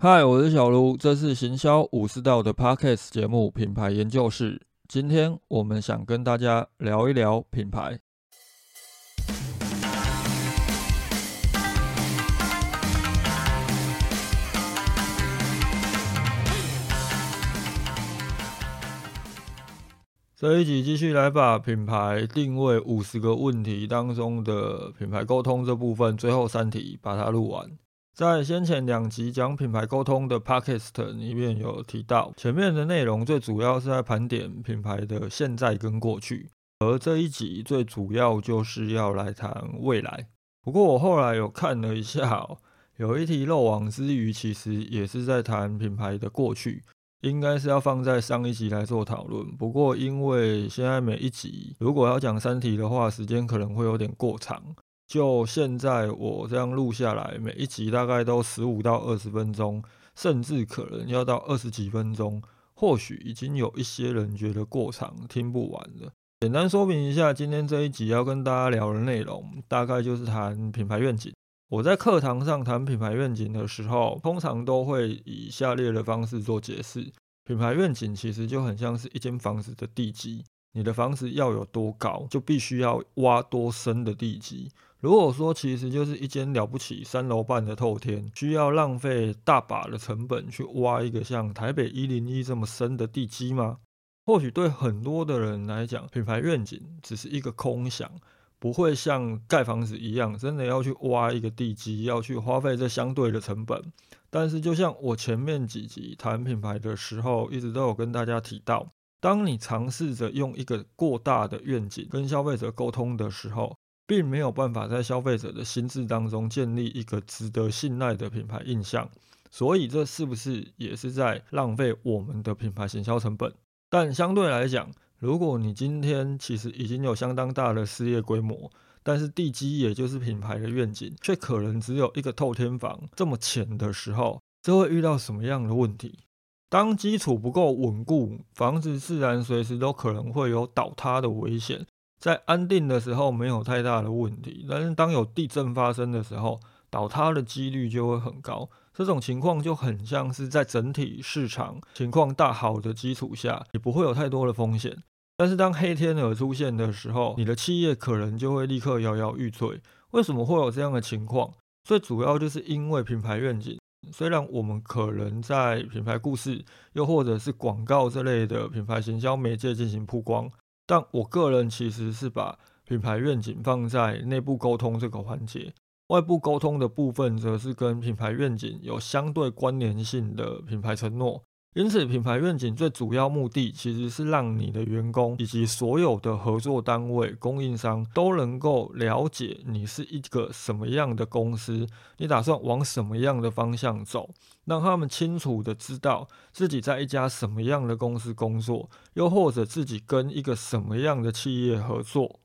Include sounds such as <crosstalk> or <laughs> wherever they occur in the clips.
嗨，我是小卢，这是行销武士道的 Podcast 节目《品牌研究室》。今天我们想跟大家聊一聊品牌。这一集继续来把品牌定位五十个问题当中的品牌沟通这部分，最后三题把它录完。在先前两集讲品牌沟通的 podcast 里面有提到，前面的内容最主要是在盘点品牌的现在跟过去，而这一集最主要就是要来谈未来。不过我后来有看了一下，有一题漏网之鱼，其实也是在谈品牌的过去，应该是要放在上一集来做讨论。不过因为现在每一集如果要讲三题的话，时间可能会有点过长。就现在我这样录下来，每一集大概都十五到二十分钟，甚至可能要到二十几分钟。或许已经有一些人觉得过长，听不完了。简单说明一下，今天这一集要跟大家聊的内容，大概就是谈品牌愿景。我在课堂上谈品牌愿景的时候，通常都会以下列的方式做解释：品牌愿景其实就很像是一间房子的地基，你的房子要有多高，就必须要挖多深的地基。如果说其实就是一间了不起三楼半的透天，需要浪费大把的成本去挖一个像台北一零一这么深的地基吗？或许对很多的人来讲，品牌愿景只是一个空想，不会像盖房子一样，真的要去挖一个地基，要去花费这相对的成本。但是就像我前面几集谈品牌的时候，一直都有跟大家提到，当你尝试着用一个过大的愿景跟消费者沟通的时候，并没有办法在消费者的心智当中建立一个值得信赖的品牌印象，所以这是不是也是在浪费我们的品牌行销成本？但相对来讲，如果你今天其实已经有相当大的事业规模，但是地基也就是品牌的愿景，却可能只有一个透天房这么浅的时候，这会遇到什么样的问题？当基础不够稳固，房子自然随时都可能会有倒塌的危险。在安定的时候没有太大的问题，但是当有地震发生的时候，倒塌的几率就会很高。这种情况就很像是在整体市场情况大好的基础下，也不会有太多的风险。但是当黑天鹅出现的时候，你的企业可能就会立刻摇摇欲坠。为什么会有这样的情况？最主要就是因为品牌愿景。虽然我们可能在品牌故事，又或者是广告这类的品牌行销媒介进行曝光。但我个人其实是把品牌愿景放在内部沟通这个环节，外部沟通的部分则是跟品牌愿景有相对关联性的品牌承诺。因此，品牌愿景最主要目的其实是让你的员工以及所有的合作单位、供应商都能够了解你是一个什么样的公司，你打算往什么样的方向走，让他们清楚的知道自己在一家什么样的公司工作，又或者自己跟一个什么样的企业合作。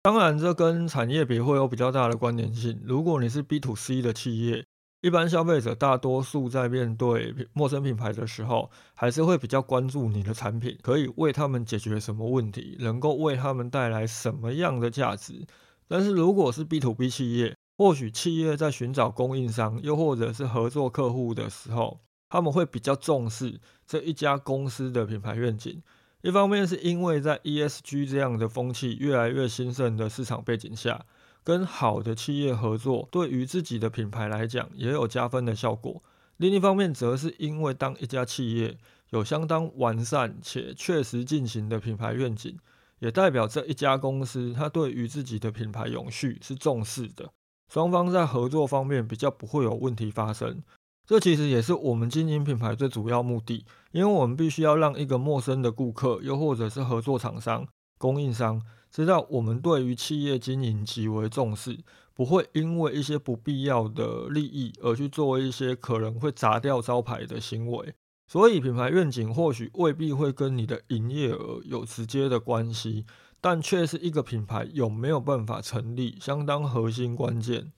当然，这跟产业别会有比较大的关联性。如果你是 B to C 的企业，一般消费者大多数在面对陌生品牌的时候，还是会比较关注你的产品可以为他们解决什么问题，能够为他们带来什么样的价值。但是如果是 B to B 企业，或许企业在寻找供应商，又或者是合作客户的时候，他们会比较重视这一家公司的品牌愿景。一方面是因为在 ESG 这样的风气越来越兴盛的市场背景下。跟好的企业合作，对于自己的品牌来讲也有加分的效果。另一方面，则是因为当一家企业有相当完善且确实进行的品牌愿景，也代表这一家公司它对于自己的品牌永续是重视的。双方在合作方面比较不会有问题发生。这其实也是我们经营品牌最主要目的，因为我们必须要让一个陌生的顾客，又或者是合作厂商、供应商。知道我们对于企业经营极为重视，不会因为一些不必要的利益而去做一些可能会砸掉招牌的行为。所以，品牌愿景或许未必会跟你的营业额有直接的关系，但却是一个品牌有没有办法成立相当核心关键。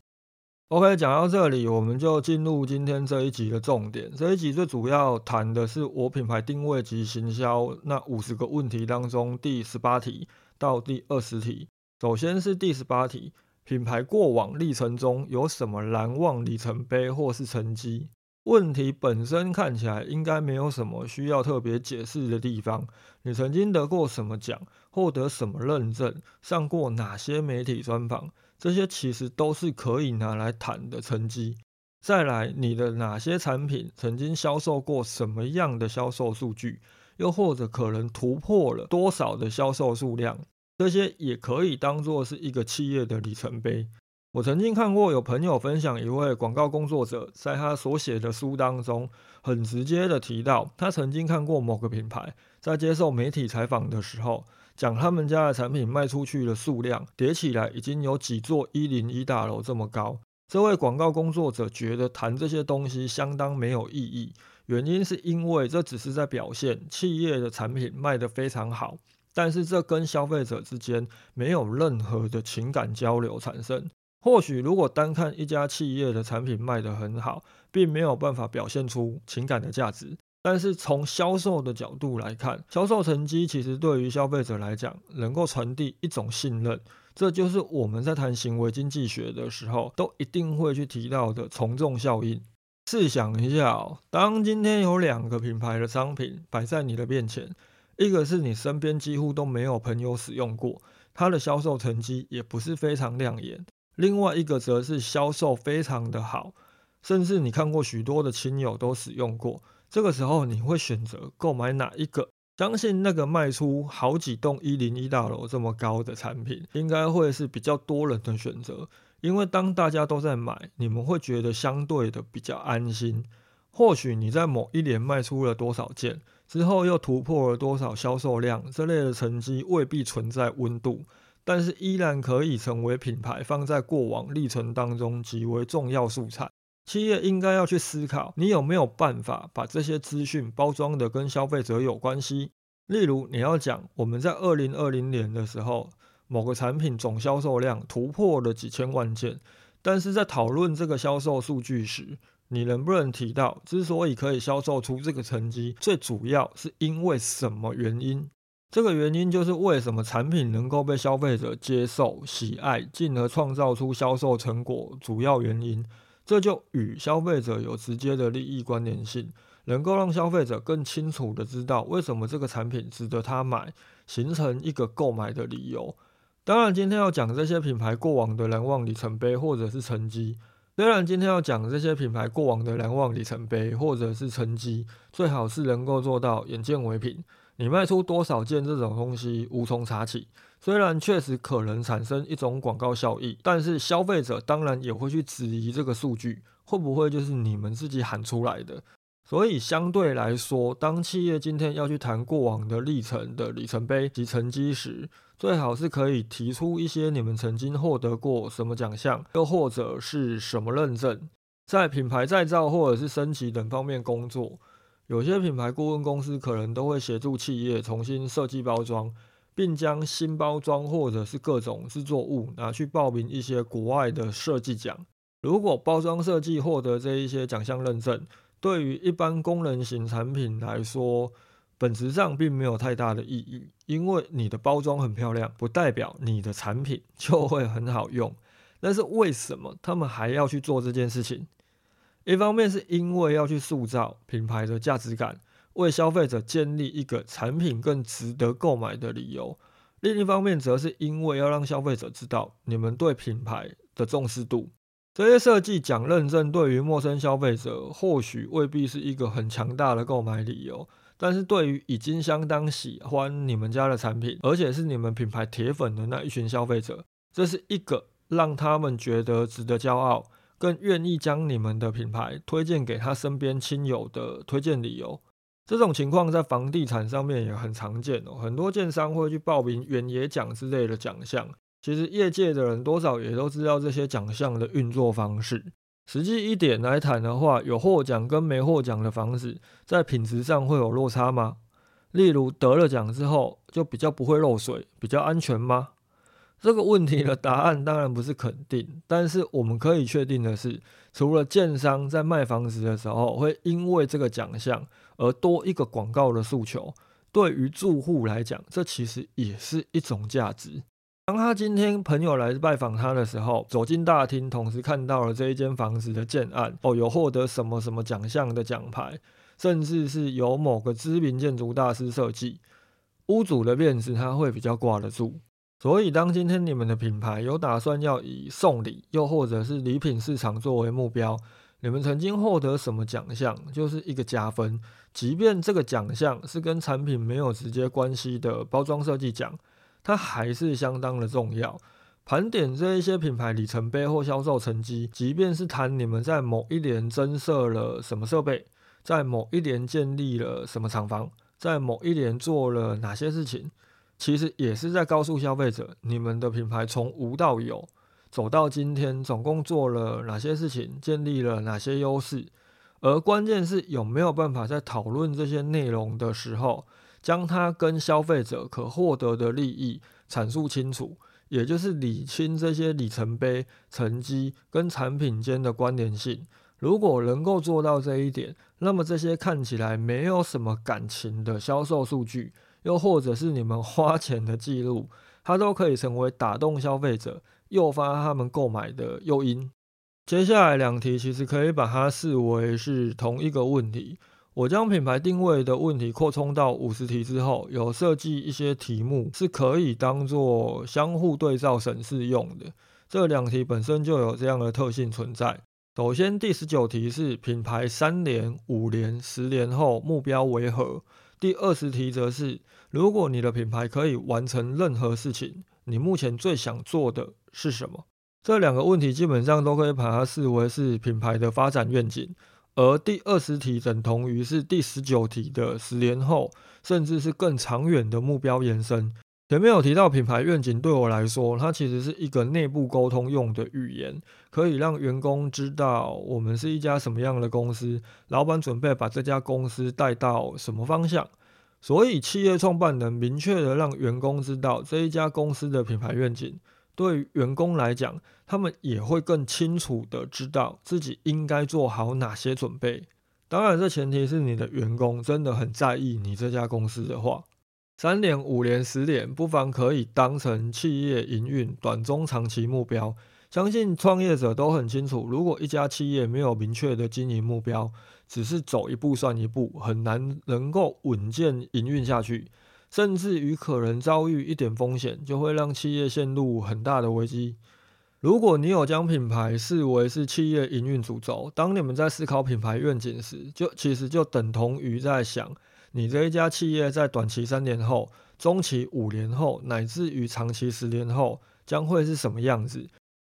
OK，讲到这里，我们就进入今天这一集的重点。这一集最主要谈的是我品牌定位及行销那五十个问题当中第十八题。到第二十题，首先是第十八题，品牌过往历程中有什么难忘里程碑或是成绩？问题本身看起来应该没有什么需要特别解释的地方。你曾经得过什么奖，获得什么认证，上过哪些媒体专访，这些其实都是可以拿来谈的成绩。再来，你的哪些产品曾经销售过什么样的销售数据，又或者可能突破了多少的销售数量，这些也可以当做是一个企业的里程碑。我曾经看过有朋友分享，一位广告工作者在他所写的书当中，很直接的提到，他曾经看过某个品牌在接受媒体采访的时候，讲他们家的产品卖出去的数量叠起来已经有几座一零一大楼这么高。这位广告工作者觉得谈这些东西相当没有意义，原因是因为这只是在表现企业的产品卖得非常好，但是这跟消费者之间没有任何的情感交流产生。或许，如果单看一家企业的产品卖得很好，并没有办法表现出情感的价值。但是从销售的角度来看，销售成绩其实对于消费者来讲，能够传递一种信任。这就是我们在谈行为经济学的时候，都一定会去提到的从众效应。试想一下，当今天有两个品牌的商品摆在你的面前，一个是你身边几乎都没有朋友使用过，它的销售成绩也不是非常亮眼。另外一个则是销售非常的好，甚至你看过许多的亲友都使用过。这个时候你会选择购买哪一个？相信那个卖出好几栋一零一大楼这么高的产品，应该会是比较多人的选择。因为当大家都在买，你们会觉得相对的比较安心。或许你在某一年卖出了多少件，之后又突破了多少销售量，这类的成绩未必存在温度。但是依然可以成为品牌放在过往历程当中极为重要素材。企业应该要去思考，你有没有办法把这些资讯包装的跟消费者有关系？例如，你要讲我们在二零二零年的时候，某个产品总销售量突破了几千万件，但是在讨论这个销售数据时，你能不能提到，之所以可以销售出这个成绩，最主要是因为什么原因？这个原因就是为什么产品能够被消费者接受、喜爱，进而创造出销售成果。主要原因，这就与消费者有直接的利益关联性，能够让消费者更清楚的知道为什么这个产品值得他买，形成一个购买的理由。当然，今天要讲这些品牌过往的难忘里程碑或者是成绩。虽然今天要讲这些品牌过往的难忘里程碑或者是成绩，最好是能够做到眼见为凭。你卖出多少件这种东西无从查起，虽然确实可能产生一种广告效益，但是消费者当然也会去质疑这个数据会不会就是你们自己喊出来的。所以相对来说，当企业今天要去谈过往的历程的里程碑及成绩时，最好是可以提出一些你们曾经获得过什么奖项，又或者是什么认证，在品牌再造或者是升级等方面工作。有些品牌顾问公司可能都会协助企业重新设计包装，并将新包装或者是各种制作物拿去报名一些国外的设计奖。如果包装设计获得这一些奖项认证，对于一般功能型产品来说，本质上并没有太大的意义，因为你的包装很漂亮，不代表你的产品 <laughs> 就会很好用。但是为什么他们还要去做这件事情？一方面是因为要去塑造品牌的价值感，为消费者建立一个产品更值得购买的理由；另一方面则是因为要让消费者知道你们对品牌的重视度。这些设计讲认证，对于陌生消费者或许未必是一个很强大的购买理由，但是对于已经相当喜欢你们家的产品，而且是你们品牌铁粉的那一群消费者，这是一个让他们觉得值得骄傲。更愿意将你们的品牌推荐给他身边亲友的推荐理由，这种情况在房地产上面也很常见哦。很多建商会去报名远野奖之类的奖项，其实业界的人多少也都知道这些奖项的运作方式。实际一点来谈的话，有获奖跟没获奖的房子，在品质上会有落差吗？例如得了奖之后就比较不会漏水，比较安全吗？这个问题的答案当然不是肯定，但是我们可以确定的是，除了建商在卖房子的时候会因为这个奖项而多一个广告的诉求，对于住户来讲，这其实也是一种价值。当他今天朋友来拜访他的时候，走进大厅，同时看到了这一间房子的建案，哦，有获得什么什么奖项的奖牌，甚至是由某个知名建筑大师设计，屋主的面子他会比较挂得住。所以，当今天你们的品牌有打算要以送礼，又或者是礼品市场作为目标，你们曾经获得什么奖项，就是一个加分。即便这个奖项是跟产品没有直接关系的包装设计奖。它还是相当的重要。盘点这一些品牌里程碑或销售成绩，即便是谈你们在某一年增设了什么设备，在某一年建立了什么厂房，在某一年做了哪些事情，其实也是在告诉消费者，你们的品牌从无到有，走到今天，总共做了哪些事情，建立了哪些优势。而关键是有没有办法在讨论这些内容的时候。将它跟消费者可获得的利益阐述清楚，也就是理清这些里程碑成绩跟产品间的关联性。如果能够做到这一点，那么这些看起来没有什么感情的销售数据，又或者是你们花钱的记录，它都可以成为打动消费者、诱发他们购买的诱因。接下来两题其实可以把它视为是同一个问题。我将品牌定位的问题扩充到五十题之后，有设计一些题目是可以当做相互对照审视用的。这两题本身就有这样的特性存在。首先，第十九题是品牌三年、五年、十年后目标为何？第二十题则是如果你的品牌可以完成任何事情，你目前最想做的是什么？这两个问题基本上都可以把它视为是品牌的发展愿景。而第二十题等同于是第十九题的十年后，甚至是更长远的目标延伸。前面有提到品牌愿景，对我来说，它其实是一个内部沟通用的语言，可以让员工知道我们是一家什么样的公司，老板准备把这家公司带到什么方向。所以，企业创办人明确的让员工知道这一家公司的品牌愿景。对员工来讲，他们也会更清楚的知道自己应该做好哪些准备。当然，这前提是你的员工真的很在意你这家公司的话。三年、五年、十年，不妨可以当成企业营运短、中、长期目标。相信创业者都很清楚，如果一家企业没有明确的经营目标，只是走一步算一步，很难能够稳健营运下去。甚至于可能遭遇一点风险，就会让企业陷入很大的危机。如果你有将品牌视为是企业营运主轴，当你们在思考品牌愿景时，就其实就等同于在想，你这一家企业在短期三年后、中期五年后，乃至于长期十年后将会是什么样子？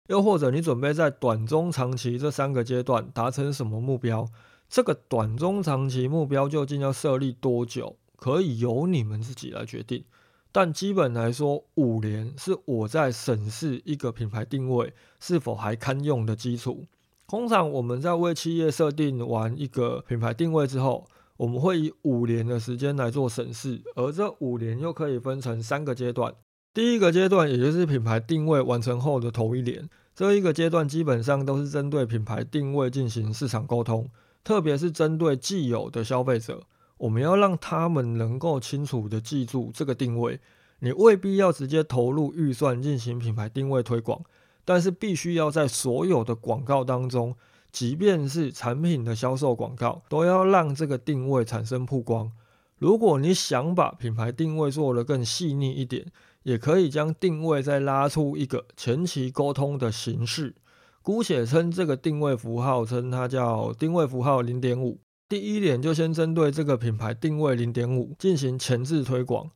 又或者你准备在短、中、长期这三个阶段达成什么目标？这个短、中、长期目标究竟要设立多久？可以由你们自己来决定，但基本来说，五年是我在审视一个品牌定位是否还堪用的基础。通常我们在为企业设定完一个品牌定位之后，我们会以五年的时间来做审视，而这五年又可以分成三个阶段。第一个阶段，也就是品牌定位完成后的头一年，这一个阶段基本上都是针对品牌定位进行市场沟通，特别是针对既有的消费者。我们要让他们能够清楚的记住这个定位，你未必要直接投入预算进行品牌定位推广，但是必须要在所有的广告当中，即便是产品的销售广告，都要让这个定位产生曝光。如果你想把品牌定位做得更细腻一点，也可以将定位再拉出一个前期沟通的形式，姑且称这个定位符号，称它叫定位符号零点五。第一点就先针对这个品牌定位零点五进行前置推广，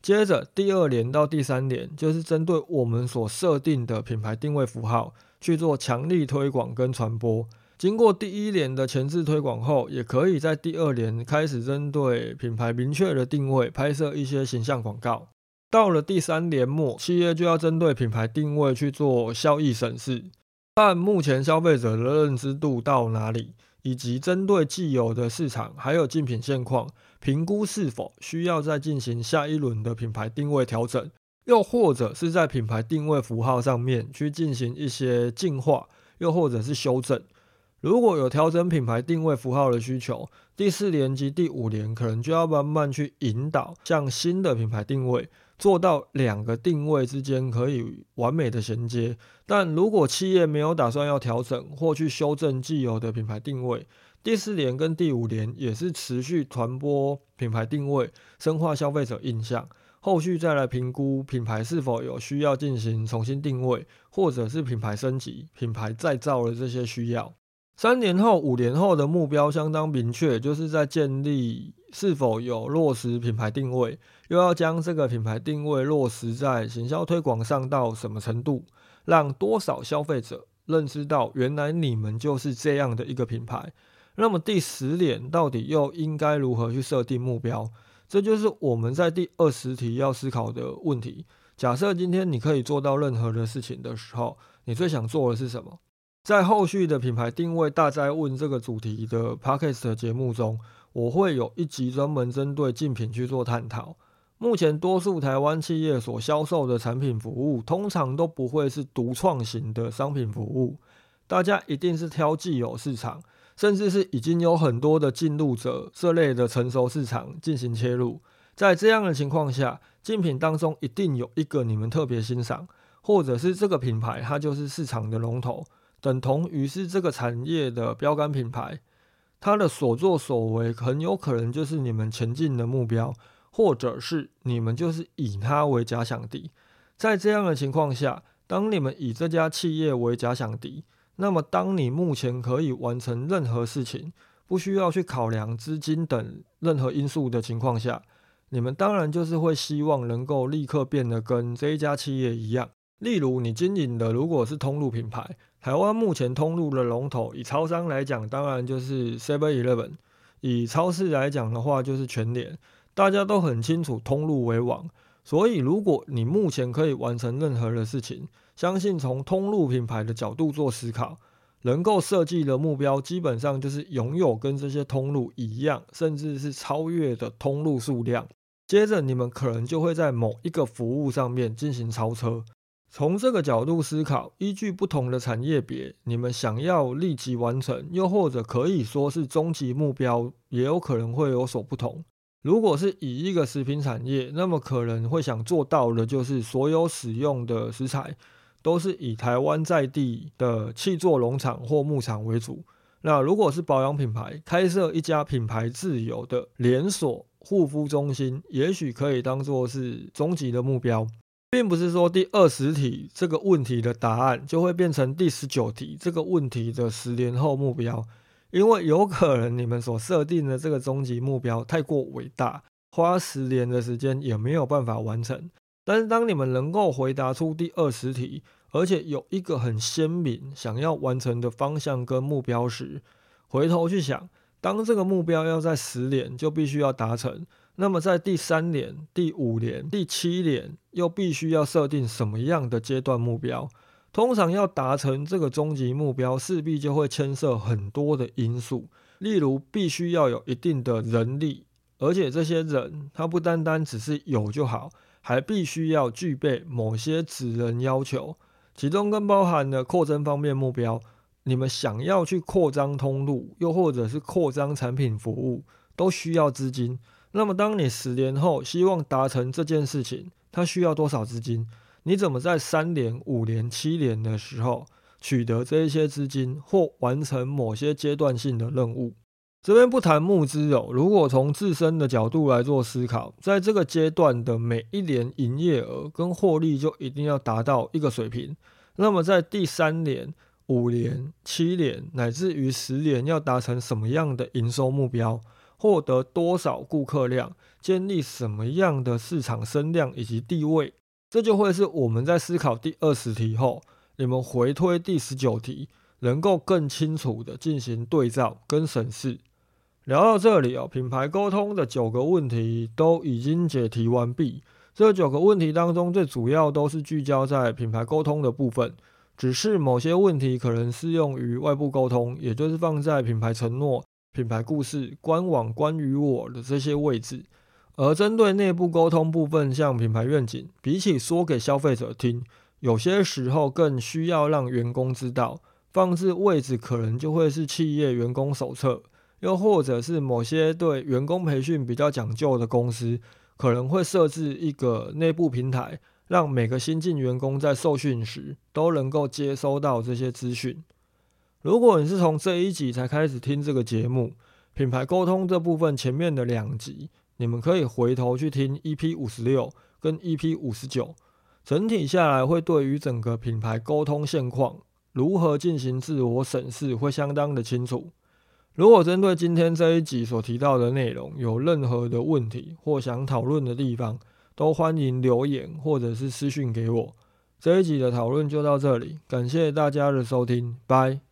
接着第二年到第三年就是针对我们所设定的品牌定位符号去做强力推广跟传播。经过第一年的前置推广后，也可以在第二年开始针对品牌明确的定位拍摄一些形象广告。到了第三年末，企业就要针对品牌定位去做效益审视，看目前消费者的认知度到哪里。以及针对既有的市场还有竞品现况，评估是否需要再进行下一轮的品牌定位调整，又或者是在品牌定位符号上面去进行一些进化，又或者是修正。如果有调整品牌定位符号的需求，第四年及第五年可能就要慢慢去引导向新的品牌定位，做到两个定位之间可以完美的衔接。但如果企业没有打算要调整或去修正既有的品牌定位，第四年跟第五年也是持续传播品牌定位，深化消费者印象。后续再来评估品牌是否有需要进行重新定位，或者是品牌升级、品牌再造的这些需要。三年后、五年后的目标相当明确，就是在建立是否有落实品牌定位，又要将这个品牌定位落实在行销推广上到什么程度，让多少消费者认知到原来你们就是这样的一个品牌。那么第十点到底又应该如何去设定目标？这就是我们在第二十题要思考的问题。假设今天你可以做到任何的事情的时候，你最想做的是什么？在后续的品牌定位大灾问这个主题的 podcast 节目中，我会有一集专门针对竞品去做探讨。目前多数台湾企业所销售的产品服务，通常都不会是独创型的商品服务，大家一定是挑既有市场。甚至是已经有很多的进入者这类的成熟市场进行切入，在这样的情况下，竞品当中一定有一个你们特别欣赏，或者是这个品牌它就是市场的龙头，等同于是这个产业的标杆品牌，它的所作所为很有可能就是你们前进的目标，或者是你们就是以它为假想敌。在这样的情况下，当你们以这家企业为假想敌。那么，当你目前可以完成任何事情，不需要去考量资金等任何因素的情况下，你们当然就是会希望能够立刻变得跟这一家企业一样。例如，你经营的如果是通路品牌，台湾目前通路的龙头，以超商来讲，当然就是 Seven Eleven；以超市来讲的话，就是全联。大家都很清楚，通路为王。所以，如果你目前可以完成任何的事情，相信从通路品牌的角度做思考，能够设计的目标基本上就是拥有跟这些通路一样，甚至是超越的通路数量。接着，你们可能就会在某一个服务上面进行超车。从这个角度思考，依据不同的产业别，你们想要立即完成，又或者可以说是终极目标，也有可能会有所不同。如果是以一个食品产业，那么可能会想做到的，就是所有使用的食材都是以台湾在地的气作农场或牧场为主。那如果是保养品牌，开设一家品牌自有的连锁护肤中心，也许可以当做是终极的目标，并不是说第二十题这个问题的答案就会变成第十九题这个问题的十年后目标。因为有可能你们所设定的这个终极目标太过伟大，花十年的时间也没有办法完成。但是当你们能够回答出第二十题，而且有一个很鲜明想要完成的方向跟目标时，回头去想，当这个目标要在十年就必须要达成，那么在第三年、第五年、第七年又必须要设定什么样的阶段目标？通常要达成这个终极目标，势必就会牵涉很多的因素，例如必须要有一定的人力，而且这些人他不单单只是有就好，还必须要具备某些指人要求，其中更包含了扩增方面目标。你们想要去扩张通路，又或者是扩张产品服务，都需要资金。那么当你十年后希望达成这件事情，它需要多少资金？你怎么在三年、五年、七年的时候取得这一些资金，或完成某些阶段性的任务？这边不谈募资哦。如果从自身的角度来做思考，在这个阶段的每一年营业额跟获利就一定要达到一个水平。那么在第三年、五年、七年乃至于十年，要达成什么样的营收目标？获得多少顾客量？建立什么样的市场声量以及地位？这就会是我们在思考第二十题后，你们回推第十九题，能够更清楚的进行对照跟审视。聊到这里哦，品牌沟通的九个问题都已经解题完毕。这九个问题当中，最主要都是聚焦在品牌沟通的部分，只是某些问题可能适用于外部沟通，也就是放在品牌承诺、品牌故事、官网关于我的这些位置。而针对内部沟通部分，像品牌愿景，比起说给消费者听，有些时候更需要让员工知道，放置位置可能就会是企业员工手册，又或者是某些对员工培训比较讲究的公司，可能会设置一个内部平台，让每个新进员工在受训时都能够接收到这些资讯。如果你是从这一集才开始听这个节目，品牌沟通这部分前面的两集，你们可以回头去听 EP 五十六跟 EP 五十九，整体下来会对于整个品牌沟通现况如何进行自我审视会相当的清楚。如果针对今天这一集所提到的内容有任何的问题或想讨论的地方，都欢迎留言或者是私讯给我。这一集的讨论就到这里，感谢大家的收听，拜。